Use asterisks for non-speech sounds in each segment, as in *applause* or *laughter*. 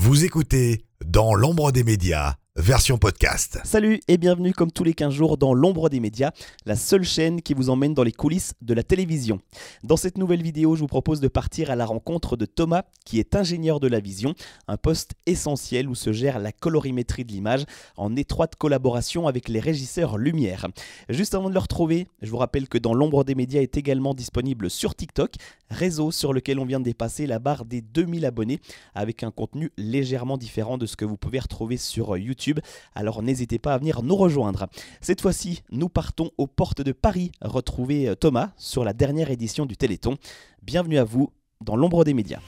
Vous écoutez Dans l'ombre des médias, version podcast. Salut et bienvenue comme tous les 15 jours dans l'ombre des médias, la seule chaîne qui vous emmène dans les coulisses de la télévision. Dans cette nouvelle vidéo, je vous propose de partir à la rencontre de Thomas, qui est ingénieur de la vision, un poste essentiel où se gère la colorimétrie de l'image en étroite collaboration avec les régisseurs lumière. Juste avant de le retrouver, je vous rappelle que dans l'ombre des médias est également disponible sur TikTok, réseau sur lequel on vient de dépasser la barre des 2000 abonnés avec un contenu légèrement différent de ce que vous pouvez retrouver sur YouTube alors n'hésitez pas à venir nous rejoindre. Cette fois-ci, nous partons aux portes de Paris retrouver euh, Thomas sur la dernière édition du Téléthon. Bienvenue à vous dans l'ombre des médias.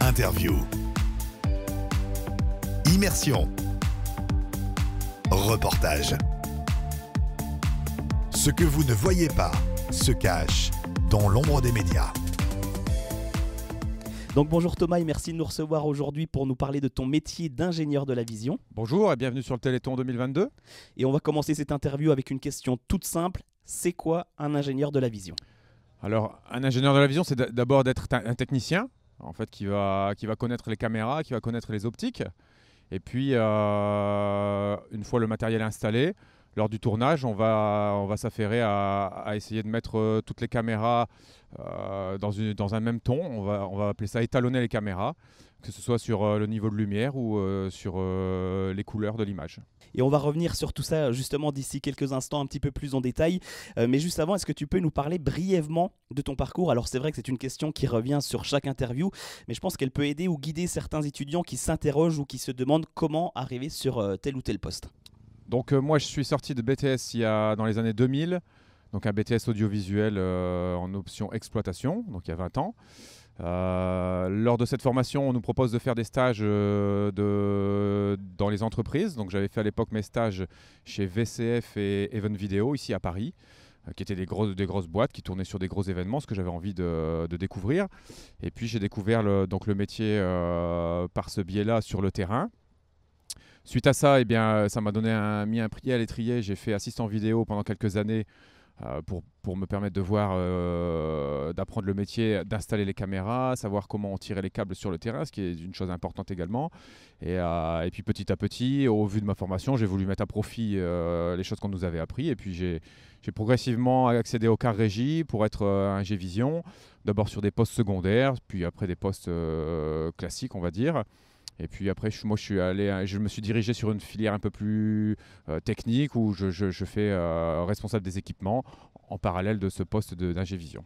Interview. Immersion. Reportage. Ce que vous ne voyez pas se cache dans l'ombre des médias. Donc bonjour Thomas et merci de nous recevoir aujourd'hui pour nous parler de ton métier d'ingénieur de la vision. Bonjour et bienvenue sur le Téléthon 2022. Et on va commencer cette interview avec une question toute simple. C'est quoi un ingénieur de la vision? Alors un ingénieur de la vision, c'est d'abord d'être un technicien, en fait, qui va, qui va connaître les caméras, qui va connaître les optiques. Et puis, euh, une fois le matériel installé, lors du tournage, on va, on va s'affairer à, essayer de mettre euh, toutes les caméras euh, dans, une, dans, un même ton. On va, on va appeler ça étalonner les caméras, que ce soit sur euh, le niveau de lumière ou sur les couleurs de l'image. Et on va revenir sur tout ça justement d'ici quelques instants un petit peu plus en détail. mais juste avant, est-ce que tu peux nous parler brièvement de ton parcours? Alors c'est vrai que c'est une question qui revient sur chaque interview, mais je pense qu'elle peut aider ou guider certains étudiants qui s'interrogent ou qui se demandent comment arriver sur tel ou tel poste. Donc euh, moi je suis sorti de BTS il y a, dans les années 2000, donc un BTS audiovisuel euh, en option exploitation, donc il y a 20 ans. Euh, lors de cette formation, on nous propose de faire des stages dans les entreprises. Donc j'avais fait à l'époque mes stages chez VCF et Even Video ici à Paris qui étaient des, grosses, boîtes qui tournaient sur des gros événements, ce que j'avais envie de, découvrir. Et puis j'ai découvert donc le métier par ce biais-là sur le terrain. Suite à ça, eh bien, ça m'a donné un, mis un prix à l'étrier. J'ai fait assistant vidéo pendant quelques années euh, pour, me permettre de voir, euh, d'apprendre le métier, d'installer les caméras, savoir comment on tirait les câbles sur le terrain, ce qui est une chose importante également. Et, euh, et puis petit à petit, au vu de ma formation, j'ai voulu mettre à profit les choses qu'on nous avait appris. Et puis j'ai progressivement accédé au car régie pour être un G-Vision, d'abord sur des postes secondaires, puis après des postes classiques, on va dire. Et puis après, je, moi, je suis allé, je me suis dirigé sur une filière un peu plus euh, technique où je, je, fais euh, responsable des équipements en parallèle de ce poste d'ingévision.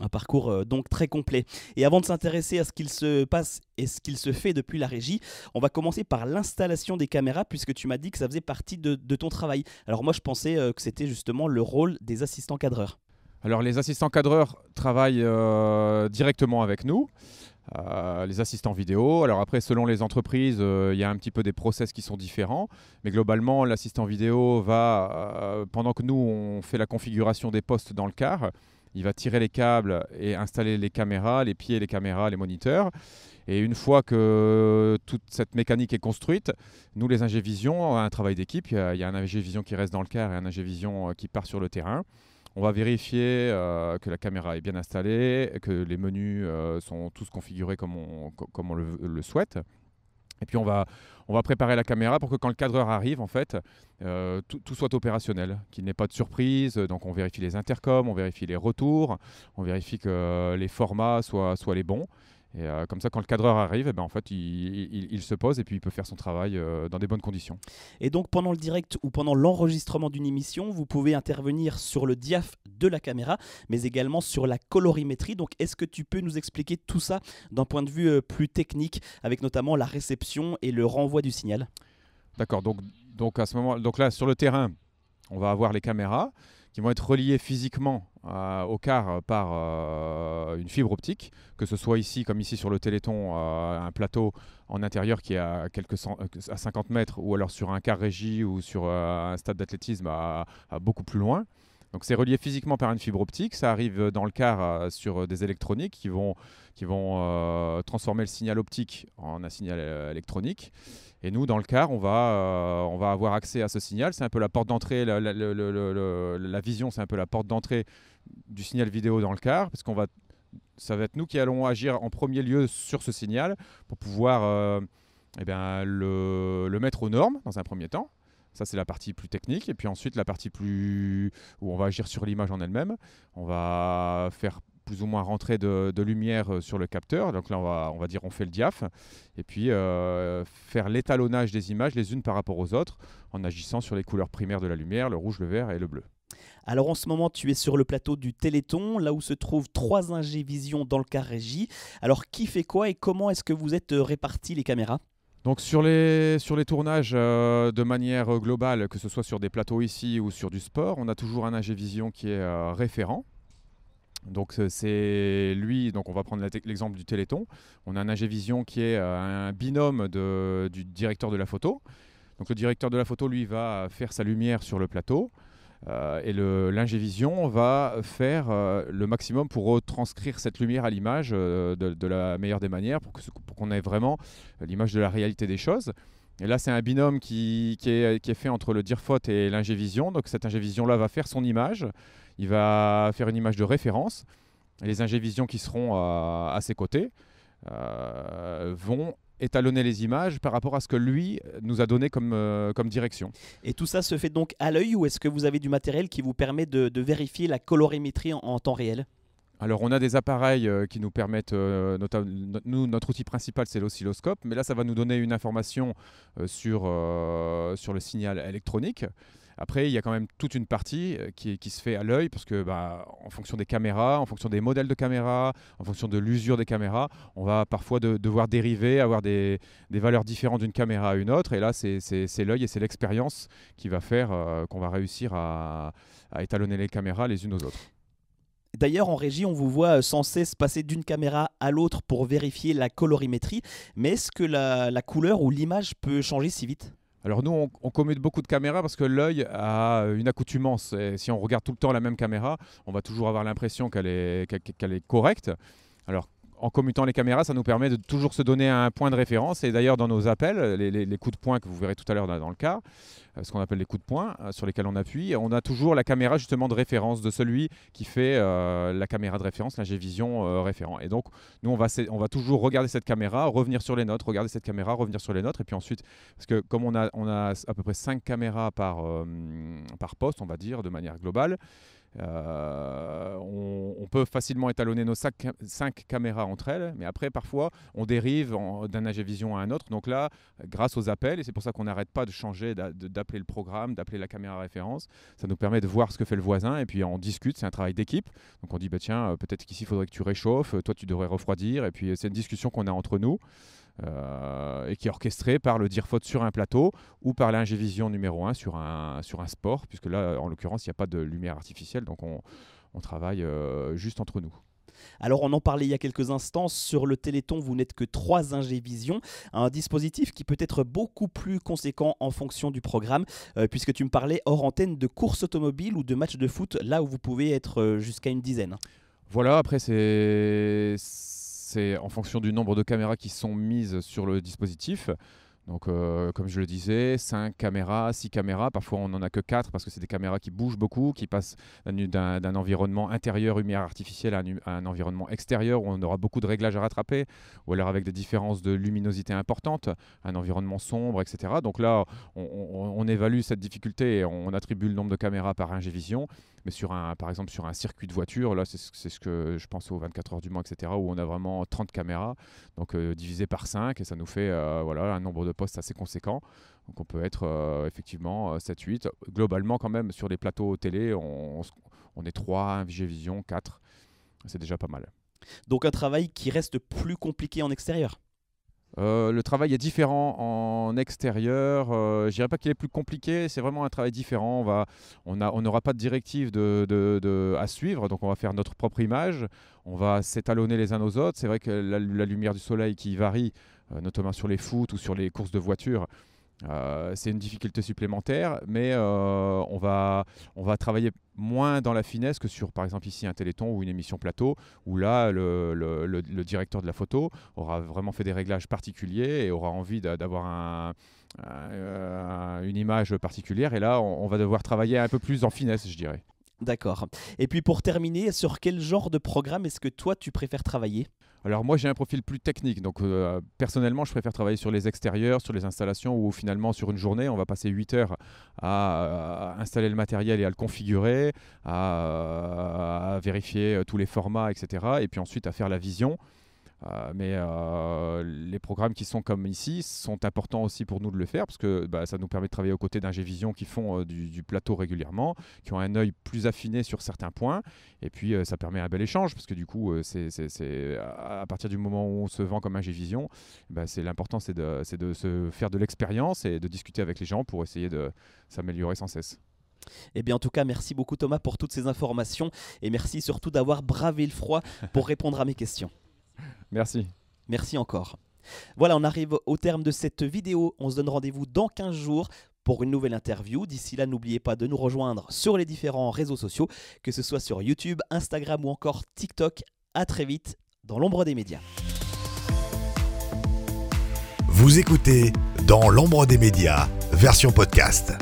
Un parcours euh, donc très complet. Et avant de s'intéresser à ce qu'il se passe et ce qu'il se fait depuis la régie, on va commencer par l'installation des caméras puisque tu m'as dit que ça faisait partie de, de, ton travail. Alors moi je pensais que c'était justement le rôle des assistants cadreurs. Alors les assistants cadreurs travaillent directement avec nous. Euh, les assistants vidéo. Alors après, selon les entreprises, euh, il y a un petit peu des process qui sont différents. Mais globalement, l'assistant vidéo va, euh, pendant que nous, on fait la configuration des postes dans le car, il va tirer les câbles et installer les caméras, les pieds, les caméras, les moniteurs. Et une fois que toute cette mécanique est construite, nous, les Ingévision, on a un travail d'équipe. Il y, a un Ingévision qui reste dans le car et un Ingévision qui part sur le terrain. On va vérifier euh, que la caméra est bien installée, que les menus euh, sont tous configurés comme on, le, souhaite. Et puis on va, préparer la caméra pour que quand le cadreur arrive, en fait, euh, tout, soit opérationnel, qu'il n'ait pas de surprise. Donc on vérifie les intercoms, on vérifie les retours, on vérifie que les formats soient les bons. Et euh, comme ça, quand le cadreur arrive, eh ben, en fait, il, se pose et puis il peut faire son travail euh, dans des bonnes conditions. Et donc, pendant le direct ou pendant l'enregistrement d'une émission, vous pouvez intervenir sur le diaph de la caméra, mais également sur la colorimétrie. Donc, est-ce que tu peux nous expliquer tout ça d'un point de vue euh, plus technique, avec notamment la réception et le renvoi du signal? D'accord. Donc, donc, à ce moment, donc là, sur le terrain, on va avoir les caméras qui vont être reliés physiquement euh, au car par euh, une fibre optique, que ce soit ici, comme ici sur le Téléthon, euh, un plateau en intérieur qui est à, quelques à 50 mètres, ou alors sur un car régie ou sur un stade d'athlétisme à, beaucoup plus loin. Donc c'est relié physiquement par une fibre optique, ça arrive dans le car sur des électroniques qui vont, qui vont transformer le signal optique en un signal électronique. Et nous, dans le car, on va, euh, on va avoir accès à ce signal. C'est un peu la porte d'entrée, la, la, vision, c'est un peu la porte d'entrée du signal vidéo dans le car, parce qu'on va ça va être nous qui allons agir en premier lieu sur ce signal pour pouvoir euh, eh bien, le, le mettre aux normes dans un premier temps. Ça, c'est la partie plus technique. Et puis ensuite, la partie plus où on va agir sur l'image en elle-même. On va faire plus ou moins rentrer de, lumière euh, sur le capteur. Donc là, on va, on va dire on fait le diaph. Et puis euh, faire l'étalonnage des images les unes par rapport aux autres en agissant sur les couleurs primaires de la lumière, le rouge, le vert et le bleu. Alors en ce moment, tu es sur le plateau du Téléthon, là où se trouvent trois Ingévision dans le car régie. Alors qui fait quoi et comment est-ce que vous êtes euh, répartis les caméras? Donc sur les, tournages euh, de manière globale, que ce soit sur des plateaux ici ou sur du sport, on a toujours un Ingévision qui est euh, référent. Donc euh, c'est lui, donc on va prendre l'exemple du Téléthon. On a un Ingévision qui est un binôme du directeur de la photo. Donc le directeur de la photo, lui, va faire sa lumière sur le plateau. Euh, et l'Ingévision va faire euh, le maximum pour retranscrire cette lumière à l'image euh, de, la meilleure des manières pour qu'on ait vraiment l'image de la réalité des choses. Et là, c'est un binôme qui, est, fait entre le Dirfot et l'Ingévision. Donc cette Ingévision-là va faire son image. Il va faire une image de référence. Les Ingévisions qui seront à ses côtés vont étalonner les images par rapport à ce que lui nous a donné comme, euh, comme direction. Et tout ça se fait donc à l'œil ou est-ce que vous avez du matériel qui vous permet de, de vérifier la colorimétrie en, en temps réel? Alors on a des appareils euh, qui nous permettent, euh, nota- no- nous notre outil principal c'est l'oscilloscope, mais là ça va nous donner une information euh, sur, euh, sur le signal électronique. Après il y a quand même toute une partie euh, qui, se fait à l'œil parce que bah, en fonction des caméras, en fonction des modèles de caméras, en fonction de l'usure des caméras, on va parfois de- devoir dériver, avoir des, valeurs différentes d'une caméra à une autre. Et là c'est- l'œil et c'est l'expérience qui va faire euh, qu'on va réussir à, étalonner les caméras les unes aux autres. D'ailleurs, en régie, on vous voit euh, sans cesse passer d'une caméra à l'autre pour vérifier la colorimétrie. Mais est-ce que la couleur ou l'image peut changer si vite? Alors nous, on, on commute beaucoup de caméras parce que l'œil a une accoutumance. Et si on regarde tout le temps la même caméra, on va toujours avoir l'impression qu'elle est, qu'elle- est correcte. Alors en commutant les caméras, ça nous permet de toujours se donner un point de référence. Et d'ailleurs, dans nos appels, les, coups de poing que vous verrez tout à l'heure dans, le cas, euh, ce qu'on appelle les coups de poing euh, sur lesquels on appuie, on a toujours la caméra justement de référence de celui qui fait euh, la caméra de référence, la référent. Et donc, nous, on va, on va toujours regarder cette caméra, revenir sur les notes, regarder cette caméra, revenir sur les notes. Et puis ensuite, parce que comme on a, on a à peu près 5 caméras par, poste, on va dire, de manière globale, on peut facilement étalonner nos 5 caméras entre elles, mais après, parfois, on dérive d'un Vision à un autre. Donc là, grâce aux appels, et c'est pour ça qu'on n'arrête pas de changer, d'appeler le programme, d'appeler la caméra référence, ça nous permet de voir ce que fait le voisin, et puis on discute, c'est un travail d'équipe. Donc on dit, bah, tiens, euh, peut-être qu'ici, il faudrait que tu réchauffes, toi, tu devrais refroidir, et puis c'est une discussion qu'on a entre nous. euh, et qui est orchestrée par le Dirfot sur un plateau ou par l'Ingévision numéro 1 sur un, sur un sport, puisque là, en l'occurrence, il n'y a pas de lumière artificielle, donc on, on travaille euh, juste entre nous. Alors on en parlait il y a quelques instants, sur le Téléthon vous n'êtes que 3 Ingévision, un dispositif qui peut être beaucoup plus conséquent en fonction du programme, euh, puisque tu me parlais hors antenne de course automobile ou de match de foot, là où vous pouvez être euh, jusqu'à une dizaine. Voilà, après, c'est c'est en fonction du nombre de caméras qui sont mises sur le dispositif. Donc, euh, comme je le disais, 5 caméras, 6 caméras, parfois on n'en a que 4 parce que c'est des caméras qui bougent beaucoup, qui passent d'un- environnement intérieur, lumière artificielle, à un, environnement extérieur où on aura beaucoup de réglages à rattraper, ou alors avec des différences de luminosité importantes, un environnement sombre, etc. Donc là, on- on évalue cette difficulté et on attribue le nombre de caméras par Ingévision. Mais sur un, par exemple, sur un circuit de voiture, là, c'est ce que je pense aux 24 heures du Mans, etc., où on a vraiment 30 caméras, donc euh, divisé par 5, et ça nous fait euh, voilà, un nombre de postes assez conséquent. Donc on peut être euh, effectivement 7-8. Globalement, quand même, sur les plateaux télé, on, est 3, Vision 4. C'est déjà pas mal. Donc un travail qui reste plus compliqué en extérieur? Euh, le travail est différent en extérieur. Euh, je dirais pas qu'il est plus compliqué. C'est vraiment un travail différent. On n'aura pas de directive à suivre. Donc on va faire notre propre image. On va s'étalonner les uns aux autres. C'est vrai que la, lumière du soleil qui varie, euh, notamment sur les foot ou sur les courses de voiture. Euh, c'est une difficulté supplémentaire, mais euh, on, va, on va travailler moins dans la finesse que sur, par exemple, ici un téléthon ou une émission plateau, où là, le- le- directeur de la photo aura vraiment fait des réglages particuliers et aura envie d'a- d'avoir euh, une image particulière. Et là, on va devoir travailler un peu plus en finesse, je dirais. D'accord. Et puis pour terminer, sur quel genre de programme est-ce que toi tu préfères travailler? Alors moi j'ai un profil plus technique, donc euh, personnellement je préfère travailler sur les extérieurs, sur les installations où finalement sur une journée on va passer 8 heures à, installer le matériel et à le configurer, à vérifier euh, tous les formats, etc. Et puis ensuite à faire la vision. Euh, mais euh, les programmes qui sont comme ici sont importants aussi pour nous de le faire parce que bah, ça nous permet de travailler aux côtés d'Ingévision qui font euh, du, plateau régulièrement, qui ont un œil plus affiné sur certains points. Et puis ça permet un bel échange parce que du coup, c'est, à partir du moment où on se vend comme Ingévision, bah, c'est l'important c'est de, de se faire de l'expérience et de discuter avec les gens pour essayer de s'améliorer sans cesse. Eh bien, en tout cas, merci beaucoup Thomas pour toutes ces informations et merci surtout d'avoir bravé le froid pour répondre à mes questions. *laughs* Merci. Merci encore. Voilà, on arrive au terme de cette vidéo. On se donne rendez-vous dans 15 jours pour une nouvelle interview. D'ici là, n'oubliez pas de nous rejoindre sur les différents réseaux sociaux, que ce soit sur YouTube, Instagram ou encore TikTok. À très vite dans l'ombre des médias. Vous écoutez Dans l'ombre des médias, version podcast.